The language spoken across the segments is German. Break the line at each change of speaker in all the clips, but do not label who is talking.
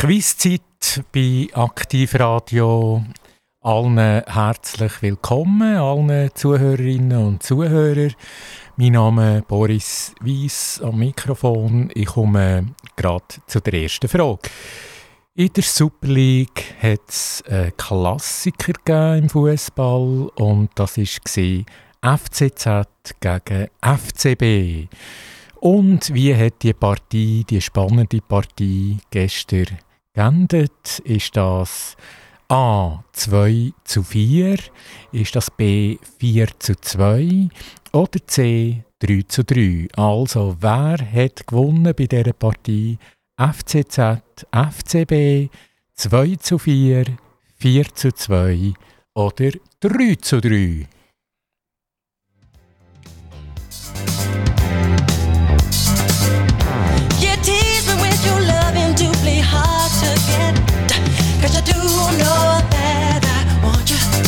Quizzeit bei Aktivradio. Allen herzlich willkommen, allen Zuhörerinnen und Zuhörern. Mein Name ist Boris Weiss am Mikrofon. Ich komme gerade zu der ersten Frage. In der Super League hat es einen Klassiker im Fußball und das war FCZ gegen FCB. Und wie hat die Partie, die spannende Partie gestern geendet? Ist das A 2 zu 4? Ist das B 4 zu 2? Oder C 3 zu 3? Also, wer hat gewonnen bei dieser Partie? FCZ, FCB 2 zu 4, 4 zu 2 oder 3 zu 3?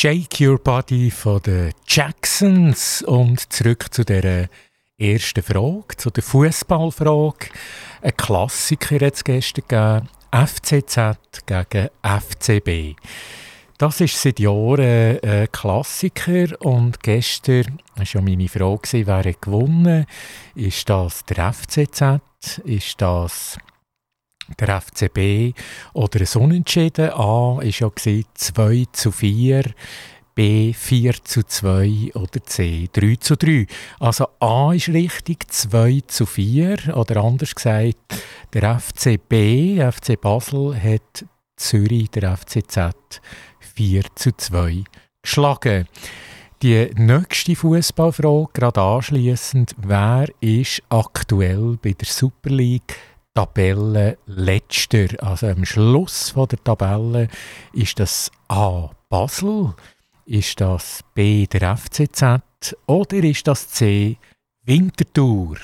Shake Your Body
von den Jacksons und zurück zu der ersten Frage, zu der Fußballfrage. Ein Klassiker hat es gestern gegeben, FCZ gegen FCB. Das ist seit Jahren ein Klassiker und gestern war ja meine Frage, wer hat gewonnen? Ist das der FCZ? Ist das der FCB oder ein Unentschieden. A war ja 2 zu 4, B 4 zu 2 oder C 3 zu 3. Also A ist richtig, 2 zu 4 oder anders gesagt, der FCB, FC Basel, hat Zürich, der FCZ, 4 zu 2 geschlagen. Die nächste Fußballfrage, gerade anschließend, wer ist aktuell bei der Super League Tabelle letzter? Also am Schluss von der Tabelle ist das A Basel, ist das B der FCZ oder ist das C Winterthur?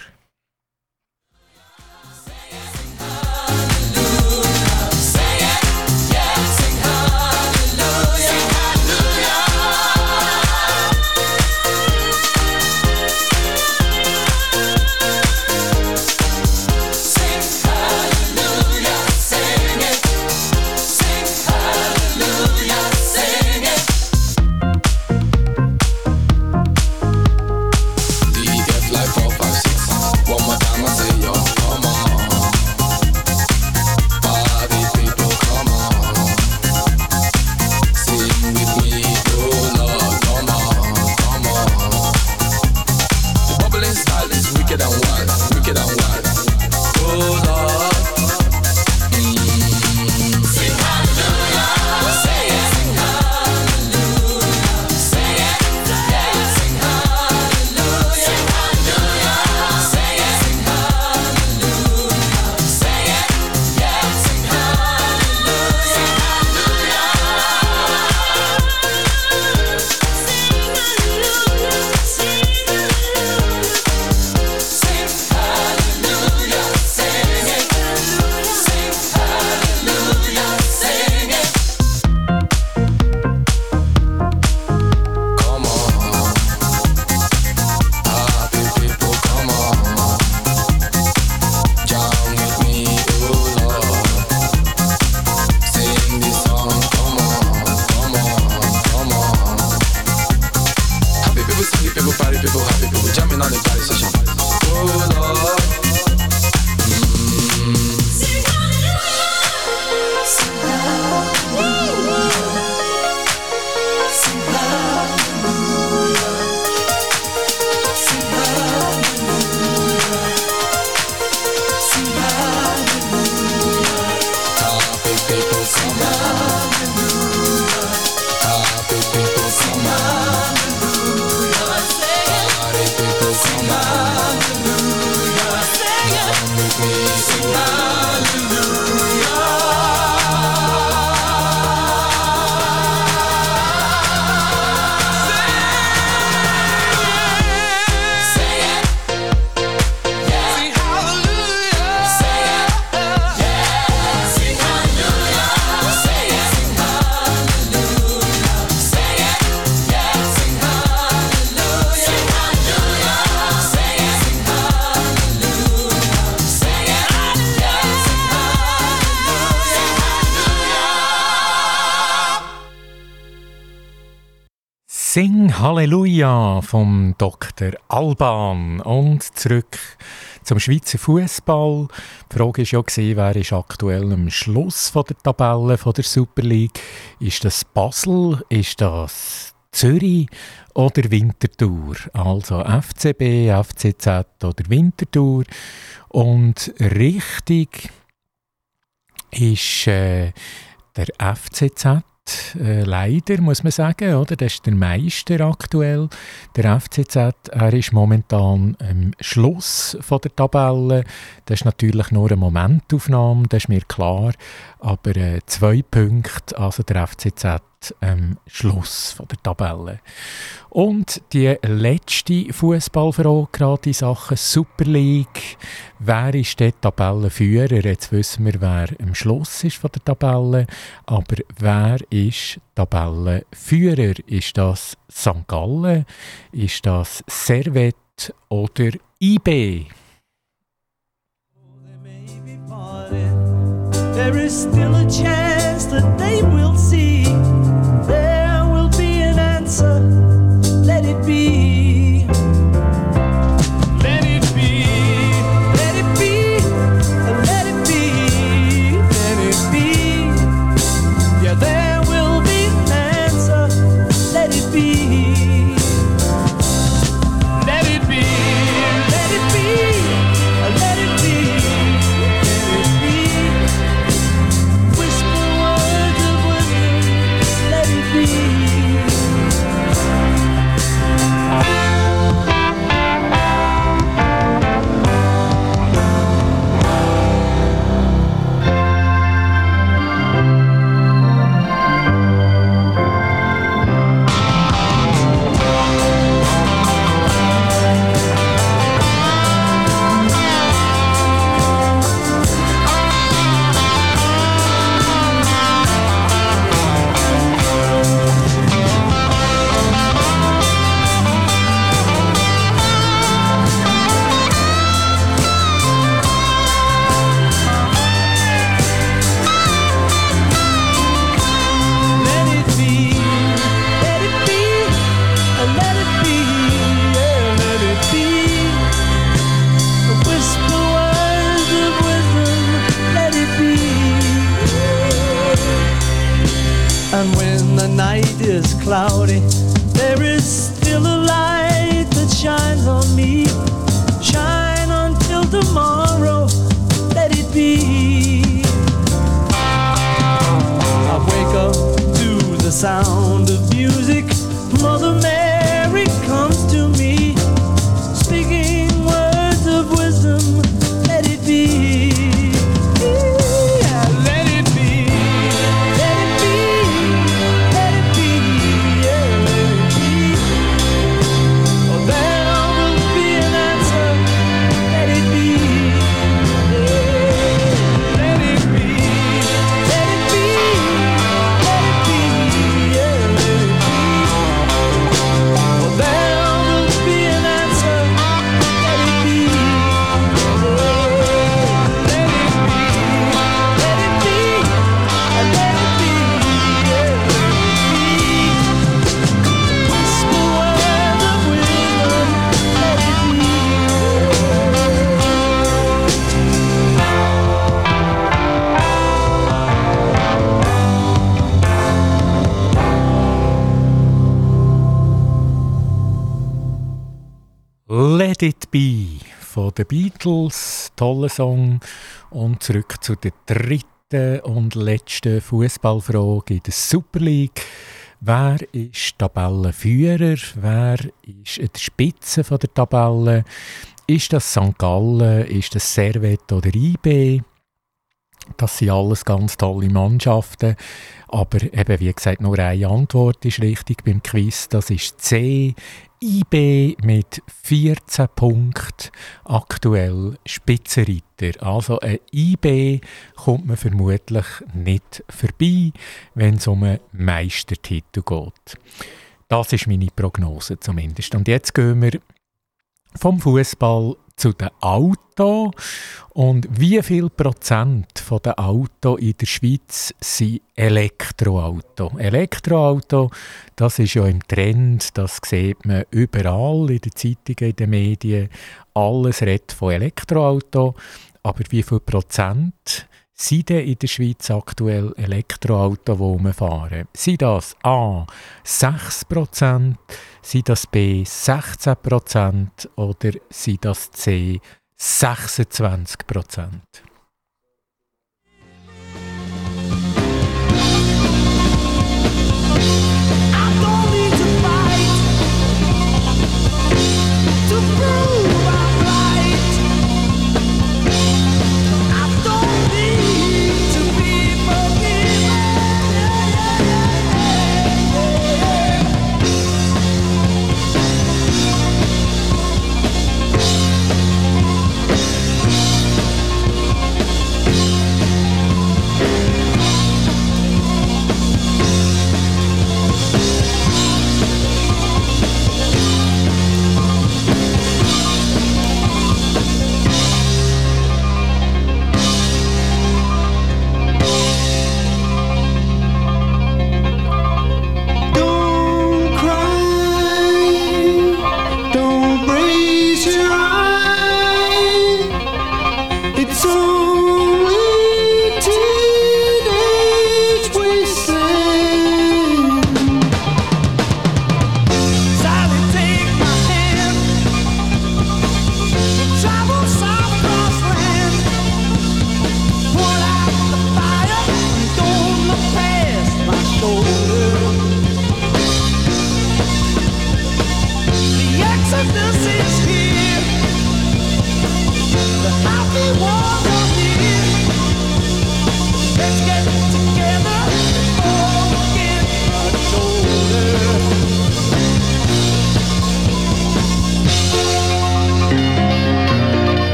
Halleluja vom Dr. Alban und zurück zum Schweizer Fußball. Die Frage war ja, wer ist aktuell am Schluss von der Tabelle von der Super League? Ist das Basel? Ist das Zürich oder Winterthur? Also FCB, FCZ oder Winterthur. Und richtig ist äh, der FCZ äh, leider, muss man sagen. Oder? Das ist der Meister aktuell. Der FCZ er ist momentan am Schluss von der Tabelle. Das ist natürlich nur eine Momentaufnahme, das ist mir klar. Aber äh, zwei Punkte, also der FCZ am Schluss von der Tabelle. Und die letzte Fußballfrage gerade in Sachen Super League. Wer ist der Tabellenführer? Jetzt wissen wir, wer am Schluss ist von der Tabelle. Aber wer ist Tabellenführer? Ist das St. Gallen? Ist das Servet oder IB?
There is still a chance that they will
Beatles, toller Song. Und zurück zu der dritten und letzten Fußballfrage in der Super League. Wer ist Tabellenführer? Wer ist an der Spitze der Tabelle? Ist das St. Gallen? Ist das Servet oder IB? Das sind alles ganz tolle Mannschaften. Aber eben, wie gesagt, nur eine Antwort ist richtig beim Quiz. Das ist C. IB mit 14 Punkten aktuell Spitzenreiter. Also ein IB kommt man vermutlich nicht vorbei, wenn es um einen Meistertitel geht. Das ist meine Prognose zumindest. Und jetzt gehen wir vom Fußball zu den Autos. Und wie viel Prozent von den Autos in der Schweiz sind Elektroauto? Elektroauto, das ist ja im Trend, das sieht man überall in den Zeitungen, in den Medien. Alles redet von Elektroauto. Aber wie viel Prozent sind denn in der Schweiz aktuell Elektroautos, die rumfahren? Sind das A 6%, sind das B 16% oder sind das C 26%?
I don't need to fight to prove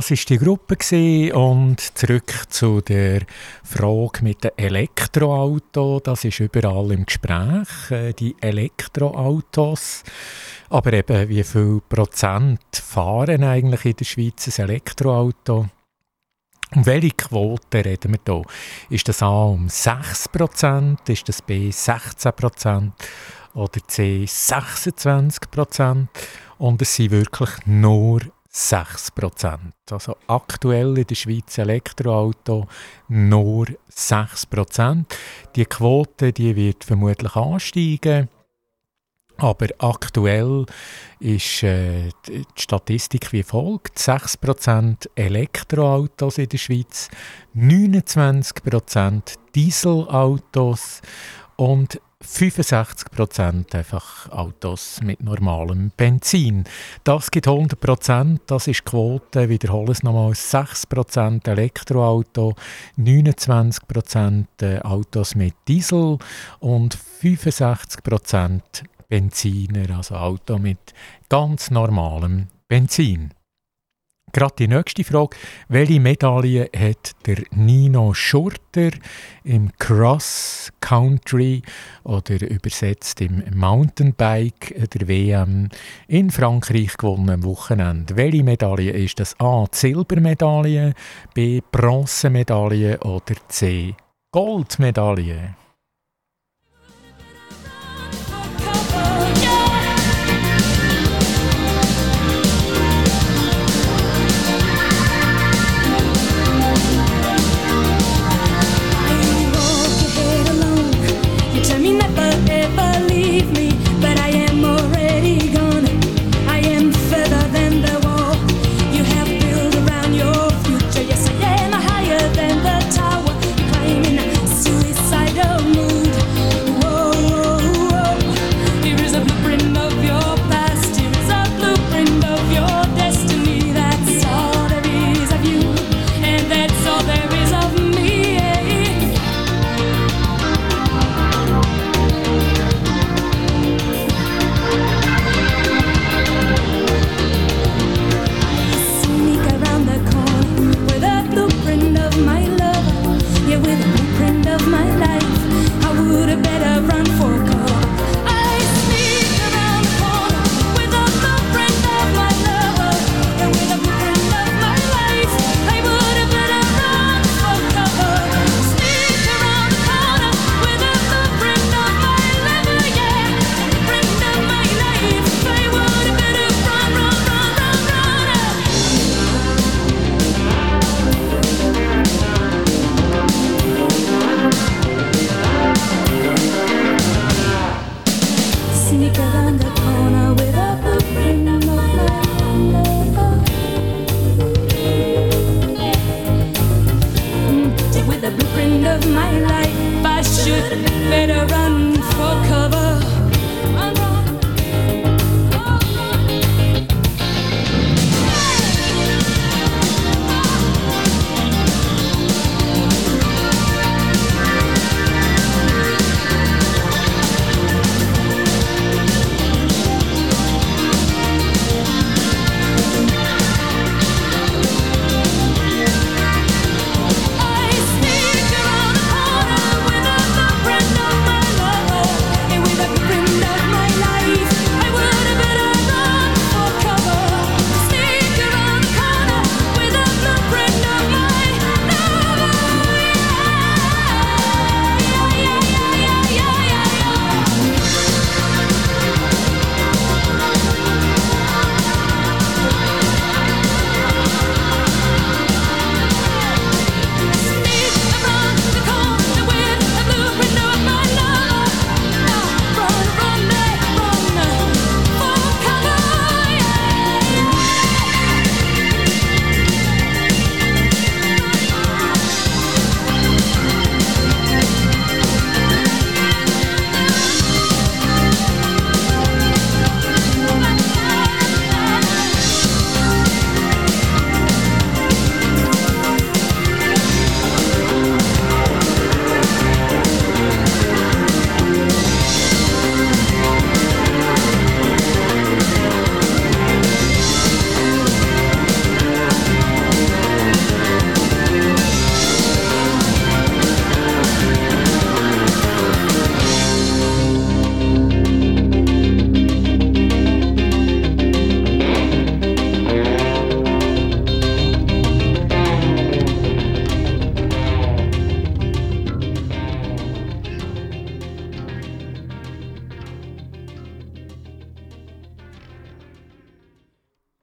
das ist die Gruppe und zurück zu der Frage mit dem Elektroauto. Das ist überall im Gespräch, äh, die Elektroautos. Aber eben, wie viel Prozent fahren eigentlich in der Schweiz ein Elektroauto? Um welche Quote reden wir hier? Ist das A um 6%, ist das B 16% oder C 26%? Und es sind wirklich nur 6%. Also aktuell in der Schweiz Elektroauto nur 6%. Die Quote die wird vermutlich ansteigen. Aber aktuell ist äh, die Statistik wie folgt: 6% Elektroautos in der Schweiz, 29% Dieselautos und 65% einfach Autos mit normalem Benzin. Das gibt 100%, das ist die Quote, wiederhole es nochmal, 6% Elektroauto, 29% äh, Autos mit Diesel und 65% Benziner, also Auto mit ganz normalem Benzin. Gerade die nächste Frage. Welche Medaille hat der Nino Schurter im Cross Country oder übersetzt im Mountainbike der WM in Frankreich gewonnen am Wochenende? Welche Medaille ist das? A. Silbermedaille, B. Bronzemedaille oder C. Goldmedaille?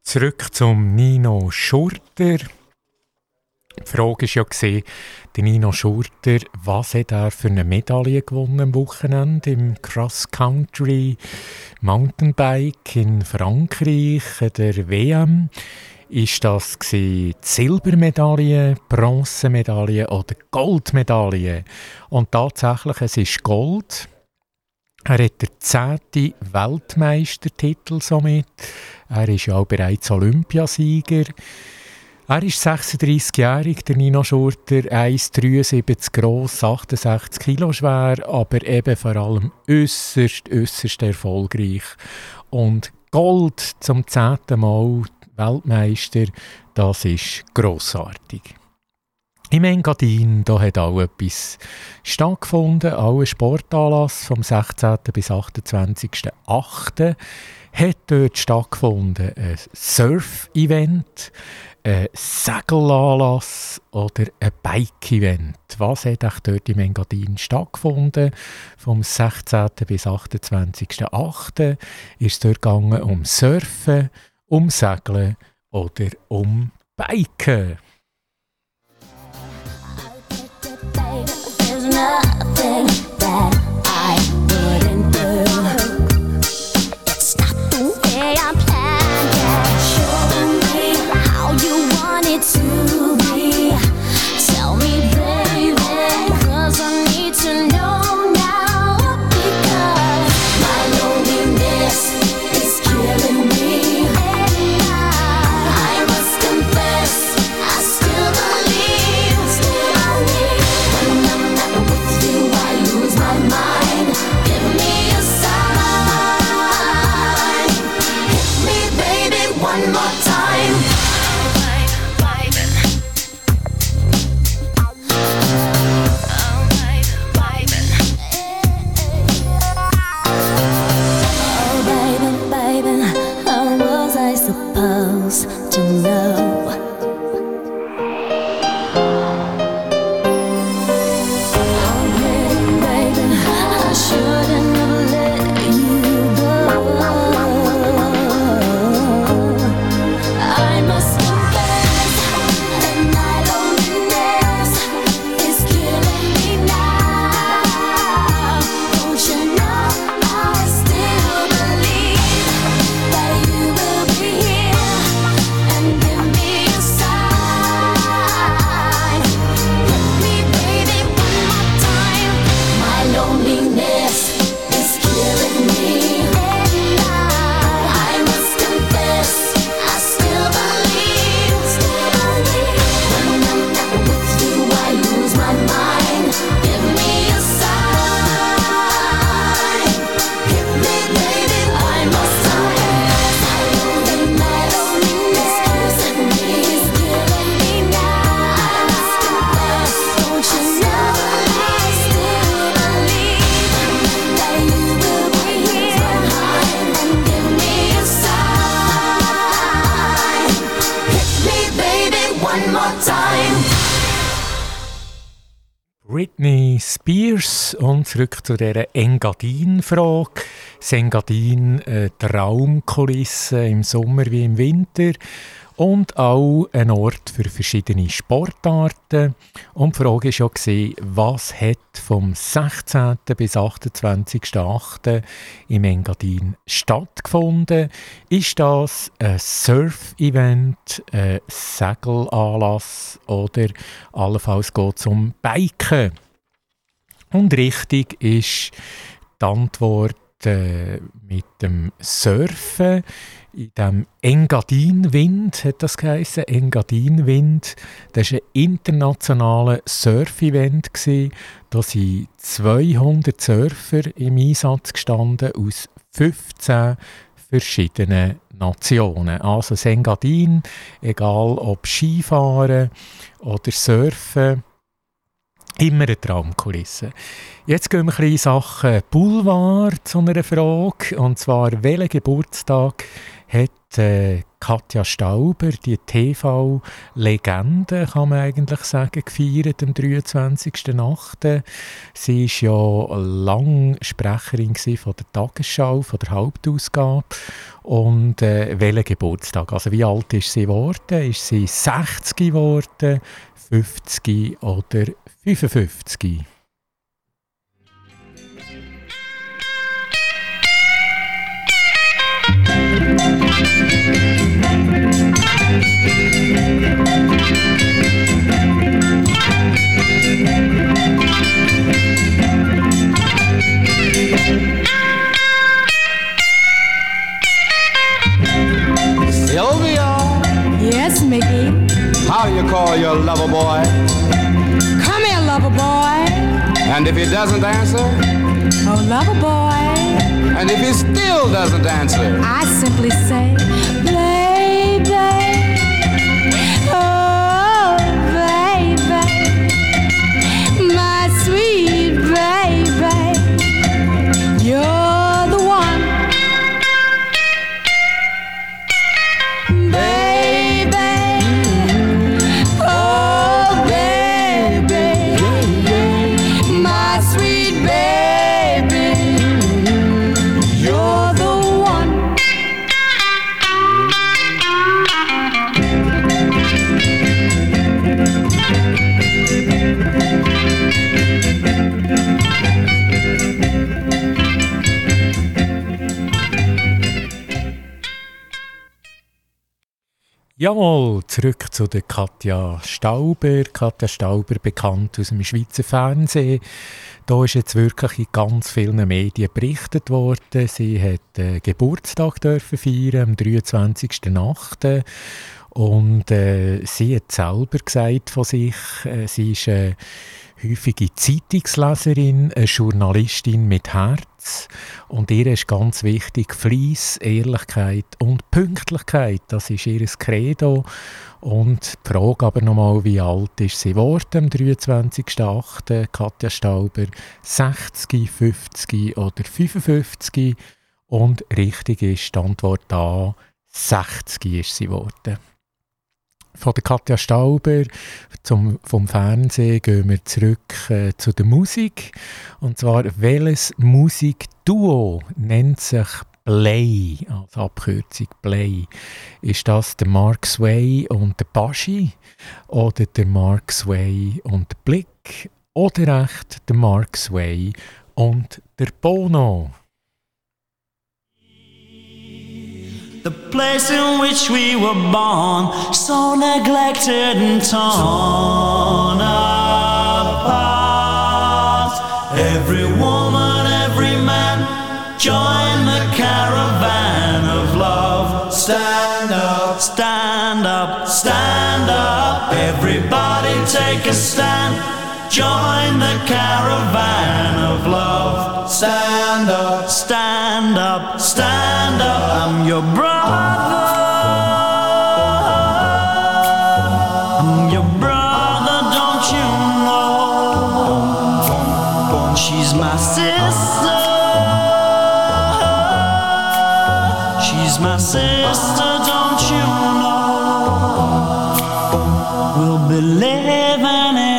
Zurück zum Nino Schurter. Die Frage war ja, der Nino Schurter, was hat er für eine Medaille gewonnen am Wochenende im Cross Country Mountainbike in Frankreich, der WM? Ist das die Silbermedaille, Bronzemedaille oder Goldmedaille? Und tatsächlich, es ist Gold. Er hat den zehnten Weltmeistertitel somit. Er ist auch bereits Olympiasieger. Er ist 36-jährig, der Nino Schurter, 1,73 groß, 68 Kilo schwer, aber eben vor allem äußerst, äußerst erfolgreich. Und Gold zum zehnten Mal Weltmeister, das ist grossartig. Im Engadin da hat auch etwas stattgefunden, auch ein Sportanlass vom 16. bis 28.08. hat dort stattgefunden, ein Surf-Event, ein Segelanlass oder ein Bike-Event. Was hat auch dort im Engadin stattgefunden? Vom 16. bis 28.08. ist es dort gegangen um Surfen, um Segeln oder um Biken.
thing that I would
Britney Spears und zurück zu dieser Engadin-Frage. Das Engadin, äh, Traumkulisse im Sommer wie im Winter und auch ein Ort für verschiedene Sportarten. Und die Frage war ja, was hat vom 16. bis 28.08. im Engadin stattgefunden? Ist das ein Surf-Event, ein Segelanlass oder allenfalls geht es um Biken? Und richtig ist die Antwort äh, mit dem Surfen. In dem Engadin-Wind hat das geheißen. Engadin-Wind. Das war ein internationales Surf-Event. Da sind 200 Surfer im Einsatz gestanden aus 15 verschiedenen Nationen. Also das Engadin, egal ob Skifahren oder Surfen, Immer eine Traumkulisse. Jetzt gehen wir ein bisschen in Sachen Boulevard zu einer Frage. Und zwar, welchen Geburtstag hat äh, Katja Stauber, die TV-Legende, kann man eigentlich sagen, gefeiert am 23.08. Sie war ja lang Sprecherin von der Tagesschau, von der Hauptausgabe. Und äh, welchen Geburtstag? Also wie alt ist sie geworden? Ist sie 60 geworden, 50 oder 55?
Doesn't answer,
I simply say,
Jawohl, zurück zu der Katja Stauber. Katja Stauber, bekannt aus dem Schweizer Fernsehen. Da ist jetzt wirklich in ganz vielen Medien berichtet worden. Sie hat äh, Geburtstag dürfen feiern am 23.08. Und äh, sie hat selber gesagt von sich, äh, sie ist eine häufige Zeitungsleserin, eine Journalistin mit Herz. Und ihr ist ganz wichtig Fleiss, Ehrlichkeit und Pünktlichkeit. Das ist ihr Credo. Und die Frage aber nochmal, wie alt ist sie geworden am 23.08. Katja Stauber? 60, 50 oder 55? Und richtig ist die Antwort A, 60 ist sie geworden. Von der Katja Stauber zum, vom Fernsehen gehen wir zurück äh, zu der Musik. Und zwar, welches Musikduo nennt sich Play, als Abkürzung Play? Ist das der Mark Sway und der Baschi? Oder der Mark Sway und der Blick? Oder echt der Mark Sway und der Bono?
The place in which we were born, so neglected and torn apart. Every woman, every man, join the caravan of love. Stand up, stand up, stand up. Everybody take a stand. Join the caravan of love. Stand up, stand up, stand up. I'm your brother.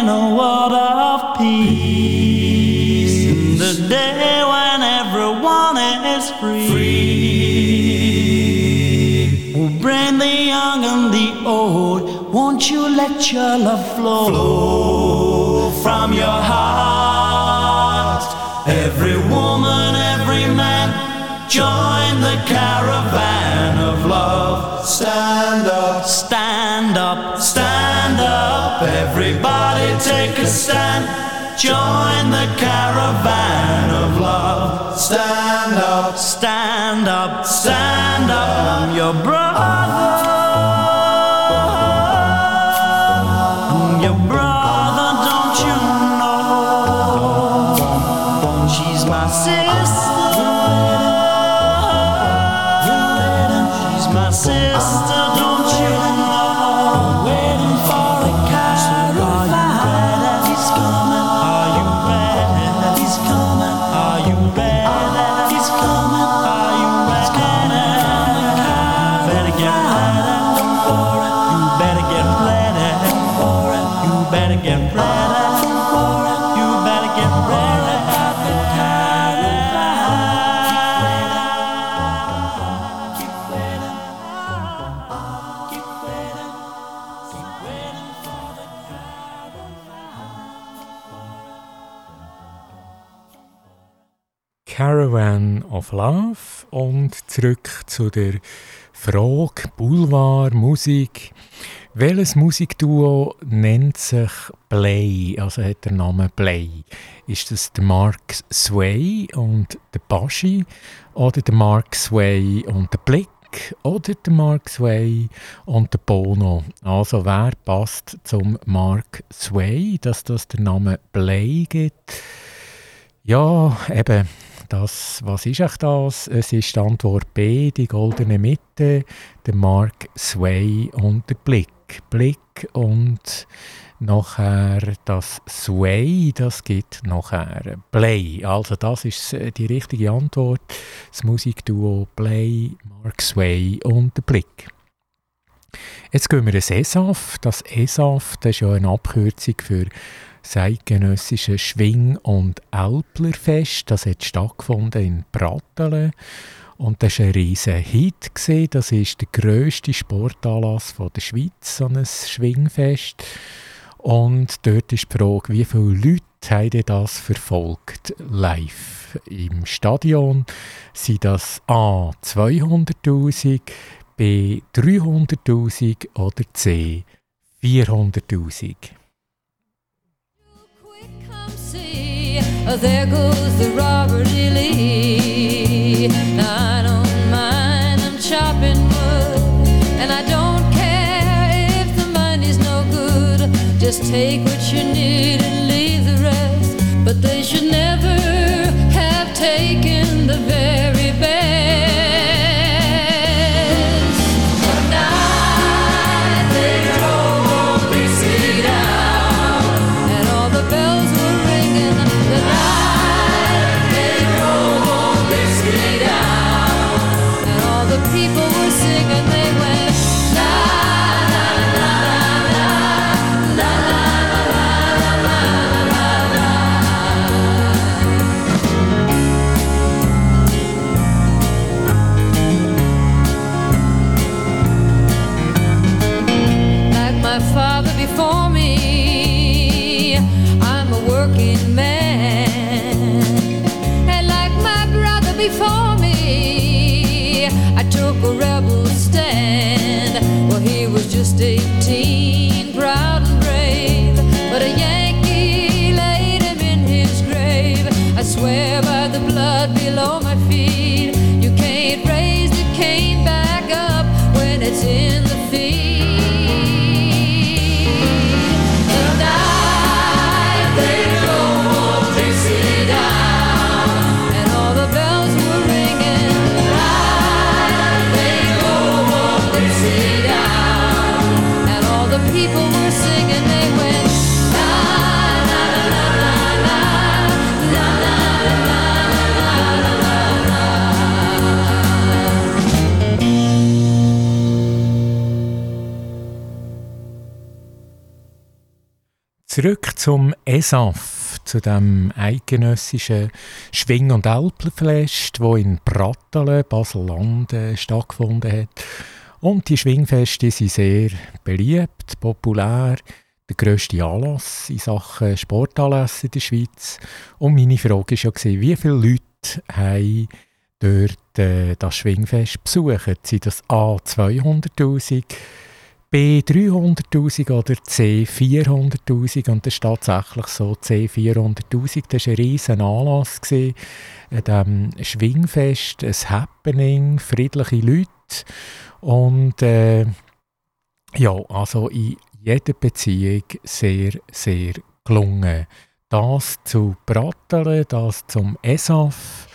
A world of peace. In the day when everyone is free. We'll bring the young and the old. Won't you let your love flow, flow from your heart? Every woman, every man, join the caravan of love. Stand up, stand up, stand up. Everybody stand. Join the caravan of love. Stand up, stand up, stand
Of Love und zurück zu der Frage Boulevard Musik. Welches Musikduo nennt sich Play, also hat der Name Play? Ist das der Mark Sway und der Baschi oder der Mark Sway und der Blick oder der Mark Sway und der Bono? Also wer passt zum Mark Sway, dass das der Name Play gibt? Ja, eben, das, was ist echt das? Es ist die Antwort B, die goldene Mitte, der Mark Sway und der Blick. Blick und nachher das Sway, das gibt nachher Play. Also das ist äh, die richtige Antwort. Das Musikduo Play, Mark Sway und der Blick. Jetzt gehen wir ins ESAF. Das ESAF das ist ja eine Abkürzung für das eidgenössische Schwing- und Älplerfest. Das hat stattgefunden in Pratteln. Und das war ein riesiger Hit. Das ist der grösste Sportanlass der Schweiz, so ein Schwingfest. Und dort ist die Frage, wie viele Leute haben das verfolgt live im Stadion? Sind das A 200'000, B 300'000 oder C 400'000?
Oh, there goes the Robert E. Lee. I don't mind, I'm chopping wood, and I don't care if the money's no good. Just take what you need and leave the rest. But they should never have taken the very
zum ESAF, zu dem eidgenössischen Schwing- und Alpenfest, wo in Pratteln, Basel-Land stattgefunden hat. Und die Schwingfeste sind sehr beliebt, populär, der grösste Anlass in Sachen Sportanlässe in der Schweiz. Und meine Frage war ja, wie viele Leute haben dort äh, das Schwingfest besucht? Sind das A 200'000, B 300'000 oder C 400'000? Und das ist tatsächlich so, C 400'000, das war ein riesen Anlass gewesen, diesem Schwingfest, ein Happening, friedliche Leute. Und äh, ja, also in jeder Beziehung sehr, sehr gelungen. Das zu Pratteln, das zum ESAF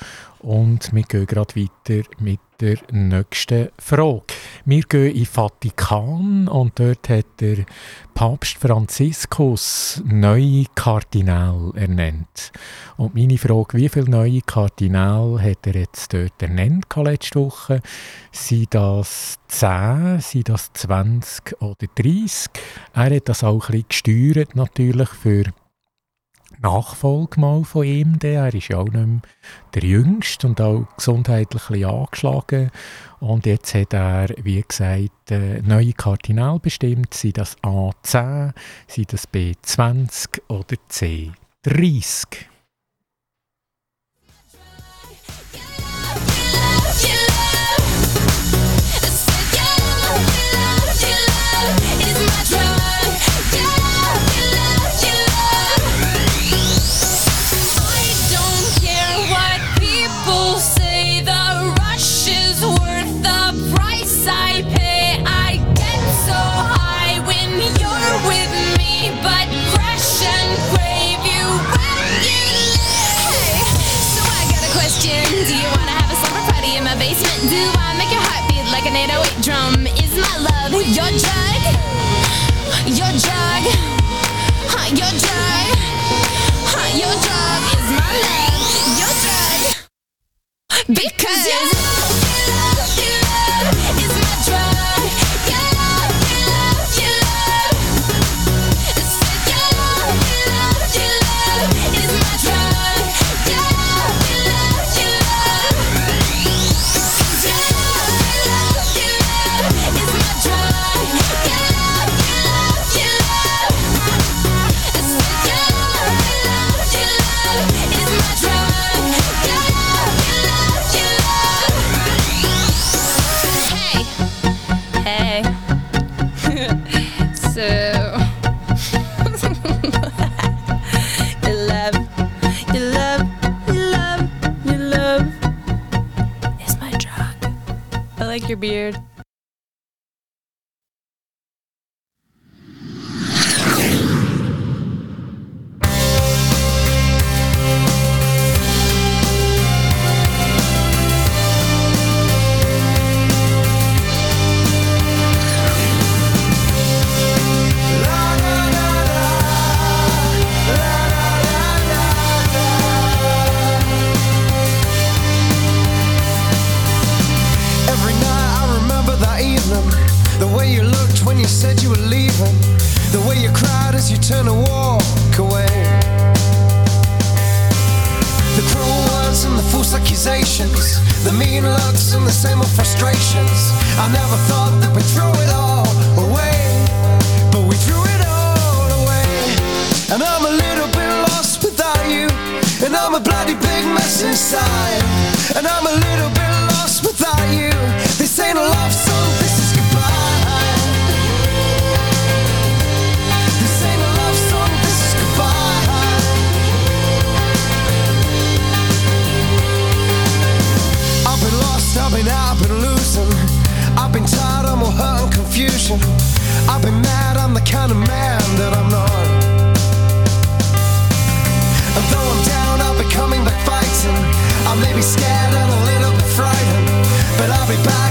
und wir gehen gerade weiter mit der nächsten Frage. Wir gehen in den Vatikan und dort hat der Papst Franziskus neue Kardinal ernannt. Und meine Frage, wie viele neue Kardinal hat er jetzt dort ernannt letzte Woche? Sind das 10, sind das 20 oder 30? Er hat das auch ein bisschen gesteuert natürlich für die Nachfolge mal von ihm. Er ist ja auch nicht mehr der Jüngste und auch gesundheitlich ein angeschlagen. Und jetzt hat er, wie gesagt, äh, neue Kardinal bestimmt. Sei das A10, sind das B20 oder C30?
same frustrations. I never thought that we'd throw it all away, but we threw it all away. And I'm a little bit lost without you, and I'm a bloody big mess inside, and I'm a little emotion. I've been mad, I'm the kind of man that I'm not. And though I'm down, I'll be coming back fighting. I may be scared and a little bit frightened, but I'll be back.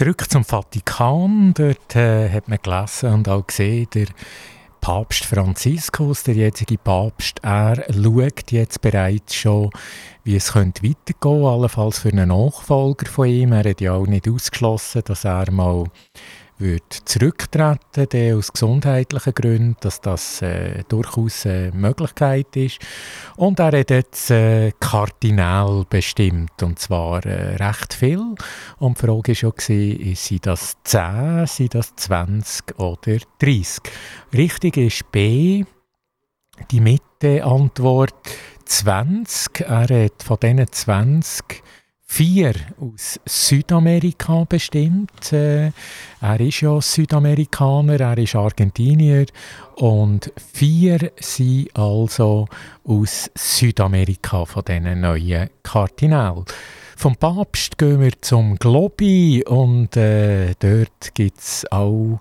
Zurück zum Vatikan. Dort äh, hat man gelesen und auch gesehen, der Papst Franziskus, der jetzige Papst, er schaut jetzt bereits schon, wie es könnte weitergehen könnte, allenfalls für einen Nachfolger von ihm. Er hat ja auch nicht ausgeschlossen, dass er mal wird zurücktreten der aus gesundheitlichen Gründen, dass das äh, durchaus eine Möglichkeit ist. Und er hat jetzt äh, Kardinal bestimmt, und zwar äh, recht viel. Und die Frage war schon, sind das 10, sind das 20 oder 30? Richtig ist B, die Mitte-Antwort 20. Er hat von diesen 20 vier aus Südamerika bestimmt. Äh, er ist ja Südamerikaner, er ist Argentinier und vier sind also aus Südamerika von diesen neuen Kardinälen. Vom Papst gehen wir zum Globi und äh, dort gibt es auch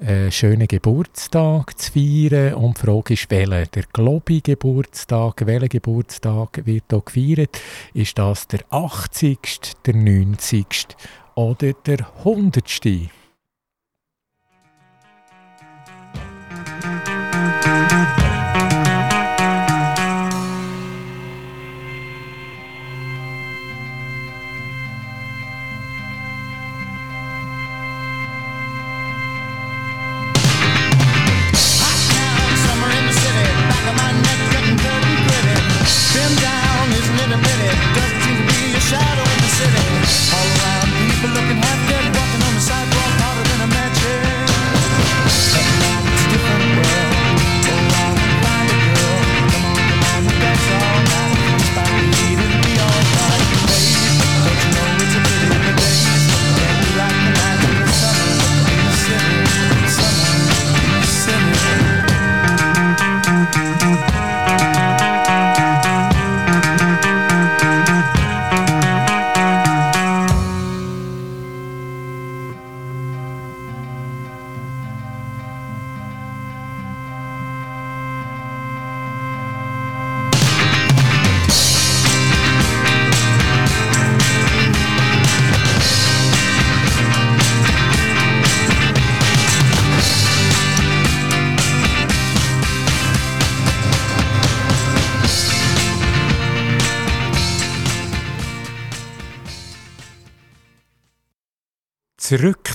einen äh, schönen Geburtstag zu feiern. Und die Frage ist, welcher? Der Globi-Geburtstag, welcher Geburtstag wird hier gefeiert? Ist das der 80., der 90. oder der 100.?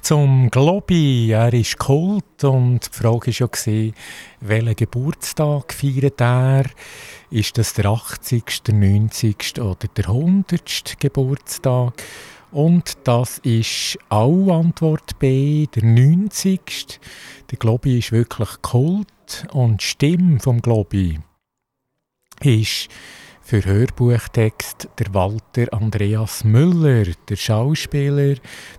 Zum Globi. Er ist Kult und die Frage war ja, welchen Geburtstag feiert er? Ist das der 80., der 90. oder der 100. Geburtstag? Und das ist auch Antwort B, der 90. Der Globi ist wirklich Kult und die Stimme vom Globi ist für Hörbuchtext der Walter Andreas Müller, der Schauspieler,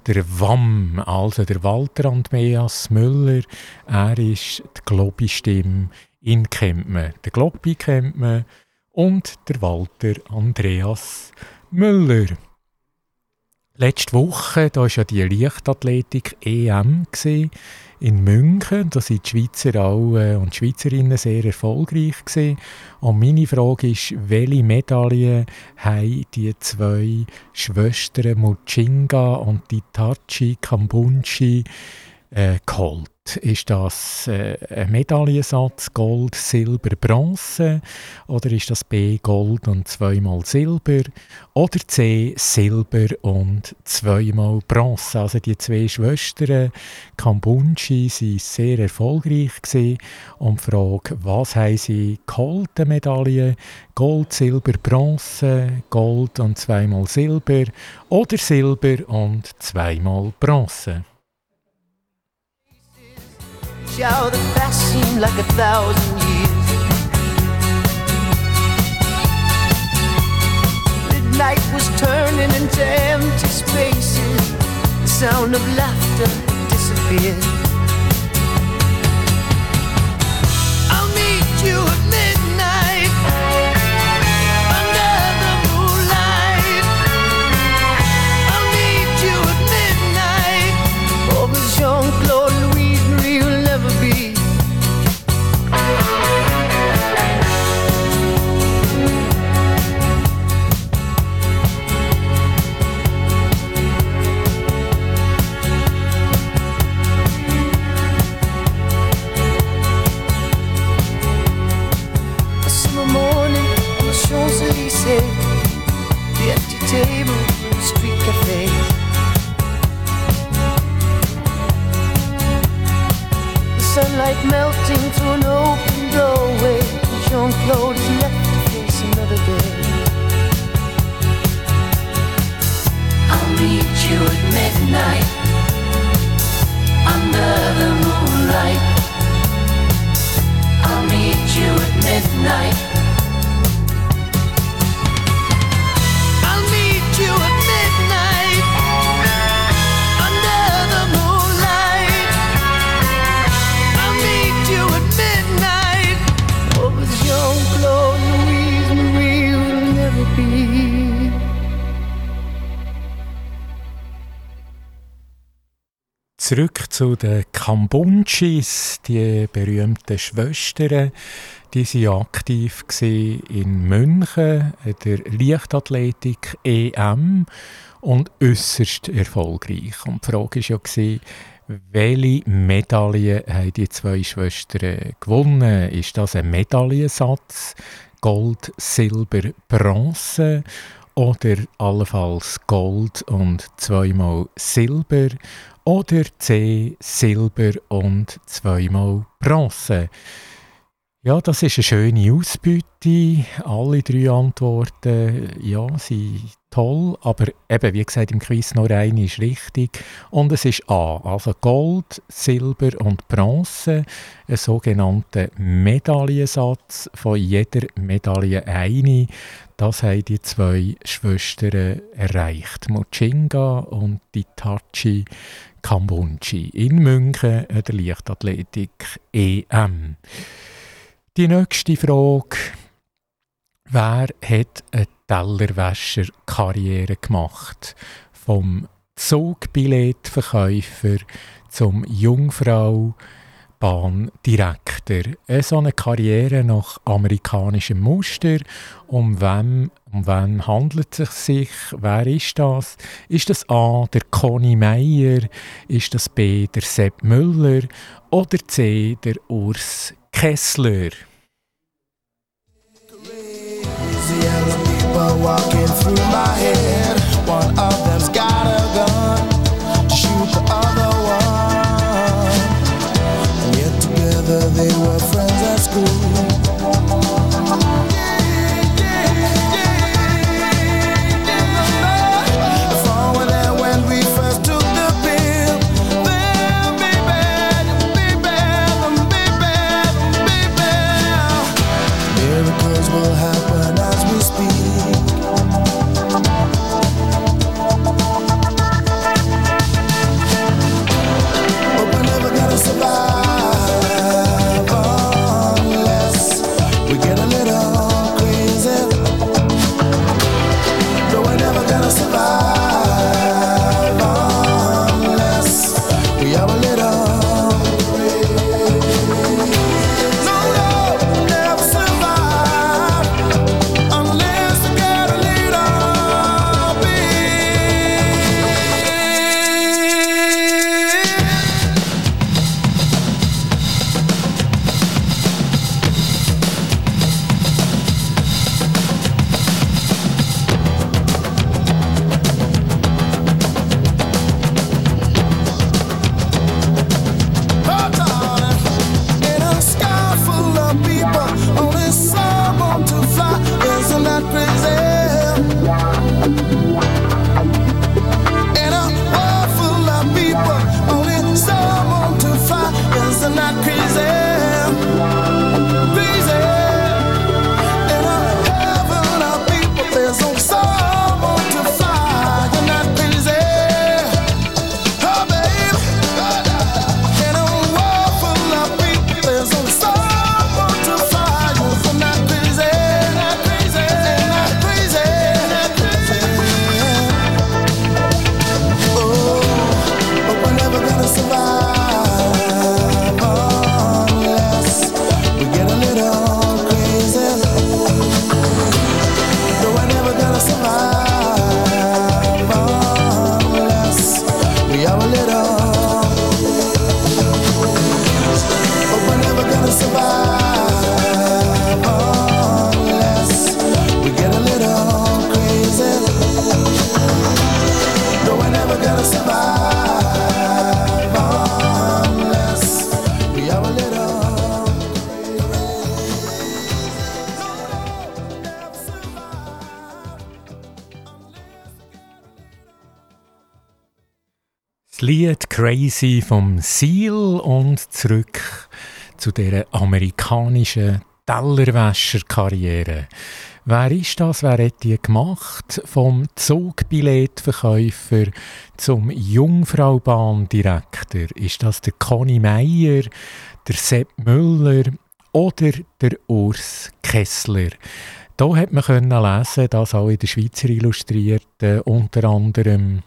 der WAM, also der Walter Andreas Müller. Er ist die Globi-Stimme. Ihn kennt man. Der Globi kennt und der Walter Andreas Müller. Letzte Woche, da war ja die Leichtathletik EM gewesen, in München. Da sind die Schweizer auch, äh, und die Schweizerinnen sehr erfolgreich gewesen. Und meine Frage ist, welche Medaillen haben die zwei Schwestern Muchinga und Itachi Kambunchi äh, geholt? Ist das äh, ein Medaillensatz Gold, Silber, Bronze? Oder ist das B Gold und zweimal Silber? Oder C Silber und zweimal Bronze? Also die zwei Schwestern Kambunchi waren sehr erfolgreich gewesen. Und die Frage, was haben sie geholt, Medaillen? Gold, Silber, Bronze, Gold und zweimal Silber oder Silber und zweimal Bronze?
How the past seemed like a thousand years. Midnight was turning into empty spaces. The sound of laughter disappeared.
Like melting through an open doorway. Jean Claude is left to face another day.
I'll meet you at midnight
Zurück zu den Kambunchis, die berühmten Schwestern. Die waren aktiv in München, der Leichtathletik EM und äußerst erfolgreich. Und die Frage war ja, welche Medaille haben die zwei Schwestern gewonnen? Ist das ein Medaillensatz? Gold, Silber, Bronze? Oder allenfalls Gold und zweimal Silber? Oder C, Silber und zweimal Bronze? Ja, das ist eine schöne Ausbeute. Alle drei Antworten, ja, sind toll. Aber eben, wie gesagt, im Quiz nur eine ist richtig. Und es ist A, also Gold, Silber und Bronze. Ein sogenannter Medaillensatz von jeder Medaille eine. Das haben die zwei Schwestern erreicht. Mochinga und Itachi Kambunchi in München an der Leichtathletik EM. Die nächste Frage. Wer hat eine Tellerwäscher-Karriere gemacht? Vom Zugbilletverkäufer zum Jungfrau Bahndirektor. So eine Karriere nach amerikanischem Muster. Um wen, um wen handelt es sich? Wer ist das? Ist das A, der Conny Meyer? Ist das B, der Sepp Müller? Oder C, der Urs Kessler?
Crazy
Crazy vom Seal und zurück zu der amerikanischen Tellerwäscher-Karriere. Wer ist das? Wer hat die gemacht? Vom Zugbilletverkäufer zum Jungfraubahndirektor. Ist das der Conny Meier, der Sepp Müller oder der Urs Kessler? Da hat man können lesen, dass auch in der Schweizer Illustrierten unter anderem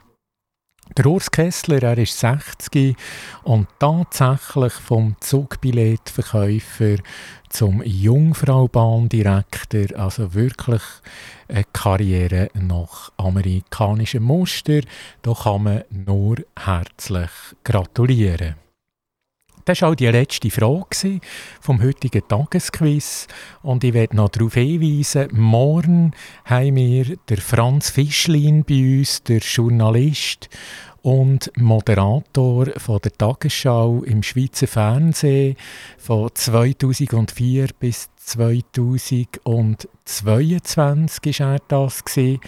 der Urs Kessler, er ist 60 und tatsächlich vom Zugbillettverkäufer zum Jungfraubahndirektor, also wirklich eine Karriere nach amerikanischem Muster. Da kann man nur herzlich gratulieren. Das war auch die letzte Frage vom heutigen Tagesquiz. Und ich werde noch darauf hinweisen, morgen haben wir den Franz Fischlin bei uns, der Journalist und Moderator von der Tagesschau im Schweizer Fernsehen von 2004 bis 2022 war er das. Gewesen.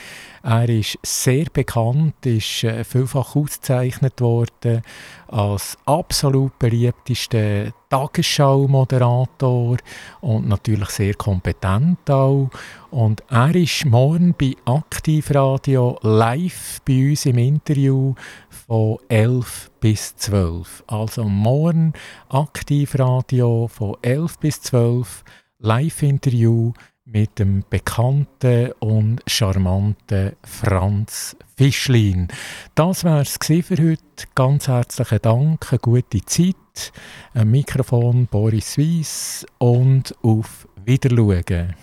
Er ist sehr bekannt, ist äh, vielfach ausgezeichnet worden als absolut beliebtester Tagesschau-Moderator und natürlich sehr kompetent auch. Und er ist morgen bei Aktivradio live bei uns im Interview von 11 bis 12. Also morgen Aktivradio von 11 bis 12 Live-Interview mit dem bekannten und charmanten Franz Fischlin. Das war es für heute. Ganz herzlichen Dank, eine gute Zeit. Ein Mikrofon Boris Weiss und auf Wiedersehen.